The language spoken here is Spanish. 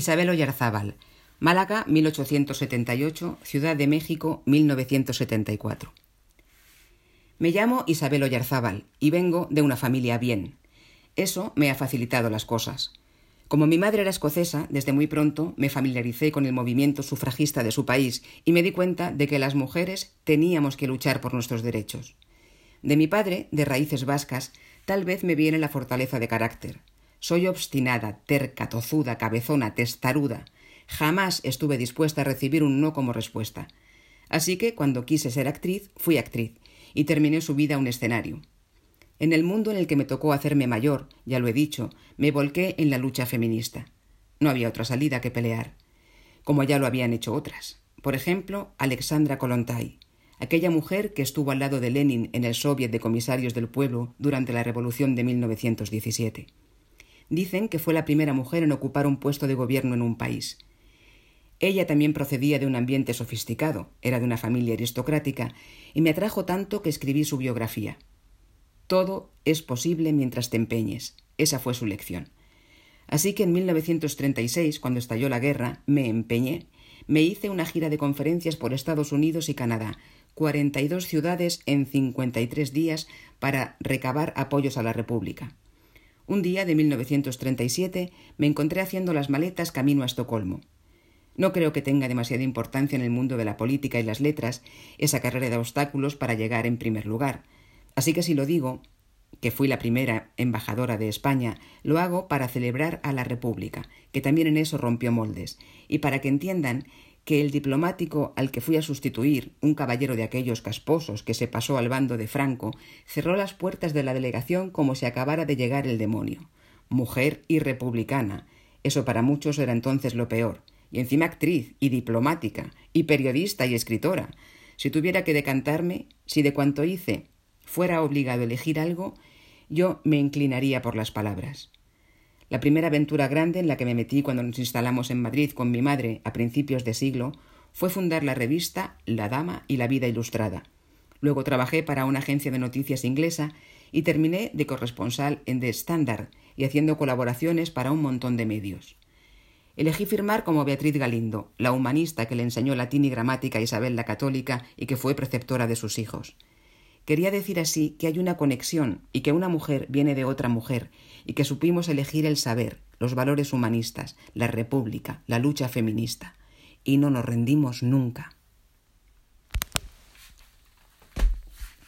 Isabel Oyarzábal, Málaga, 1878, Ciudad de México, 1974. Me llamo Isabel Oyarzábal y vengo de una familia bien. Eso me ha facilitado las cosas. Como mi madre era escocesa, desde muy pronto me familiaricé con el movimiento sufragista de su país y me di cuenta de que las mujeres teníamos que luchar por nuestros derechos. De mi padre, de raíces vascas, tal vez me viene la fortaleza de carácter. Soy obstinada, terca, tozuda, cabezona, testaruda. Jamás estuve dispuesta a recibir un no como respuesta. Así que, cuando quise ser actriz, fui actriz, y terminé subida a un escenario. En el mundo en el que me tocó hacerme mayor, ya lo he dicho, me volqué en la lucha feminista. No había otra salida que pelear, como ya lo habían hecho otras. Por ejemplo, Alexandra Kolontai, aquella mujer que estuvo al lado de Lenin en el Soviet de Comisarios del Pueblo durante la Revolución de 1917. Dicen que fue la primera mujer en ocupar un puesto de gobierno en un país. Ella también procedía de un ambiente sofisticado, era de una familia aristocrática, y me atrajo tanto que escribí su biografía. Todo es posible mientras te empeñes. Esa fue su lección. Así que en 1936, cuando estalló la guerra, me empeñé, me hice una gira de conferencias por Estados Unidos y Canadá, 42 ciudades en 53 días para recabar apoyos a la República. Un día de 1937 me encontré haciendo las maletas camino a Estocolmo. No creo que tenga demasiada importancia en el mundo de la política y las letras esa carrera de obstáculos para llegar en primer lugar. Así que si lo digo, que fui la primera embajadora de España, lo hago para celebrar a la República, que también en eso rompió moldes, y para que entiendan que el diplomático al que fui a sustituir, un caballero de aquellos casposos que se pasó al bando de Franco, cerró las puertas de la delegación como si acabara de llegar el demonio. Mujer y republicana. Eso para muchos era entonces lo peor. Y encima actriz y diplomática y periodista y escritora. Si tuviera que decantarme, si de cuanto hice fuera obligado a elegir algo, yo me inclinaría por las palabras. La primera aventura grande en la que me metí cuando nos instalamos en Madrid con mi madre a principios de siglo fue fundar la revista La Dama y la Vida Ilustrada. Luego trabajé para una agencia de noticias inglesa y terminé de corresponsal en The Standard y haciendo colaboraciones para un montón de medios. Elegí firmar como Beatriz Galindo, la humanista que le enseñó latín y gramática a Isabel la Católica y que fue preceptora de sus hijos. Quería decir así que hay una conexión y que una mujer viene de otra mujer y que supimos elegir el saber, los valores humanistas, la república, la lucha feminista. Y no nos rendimos nunca.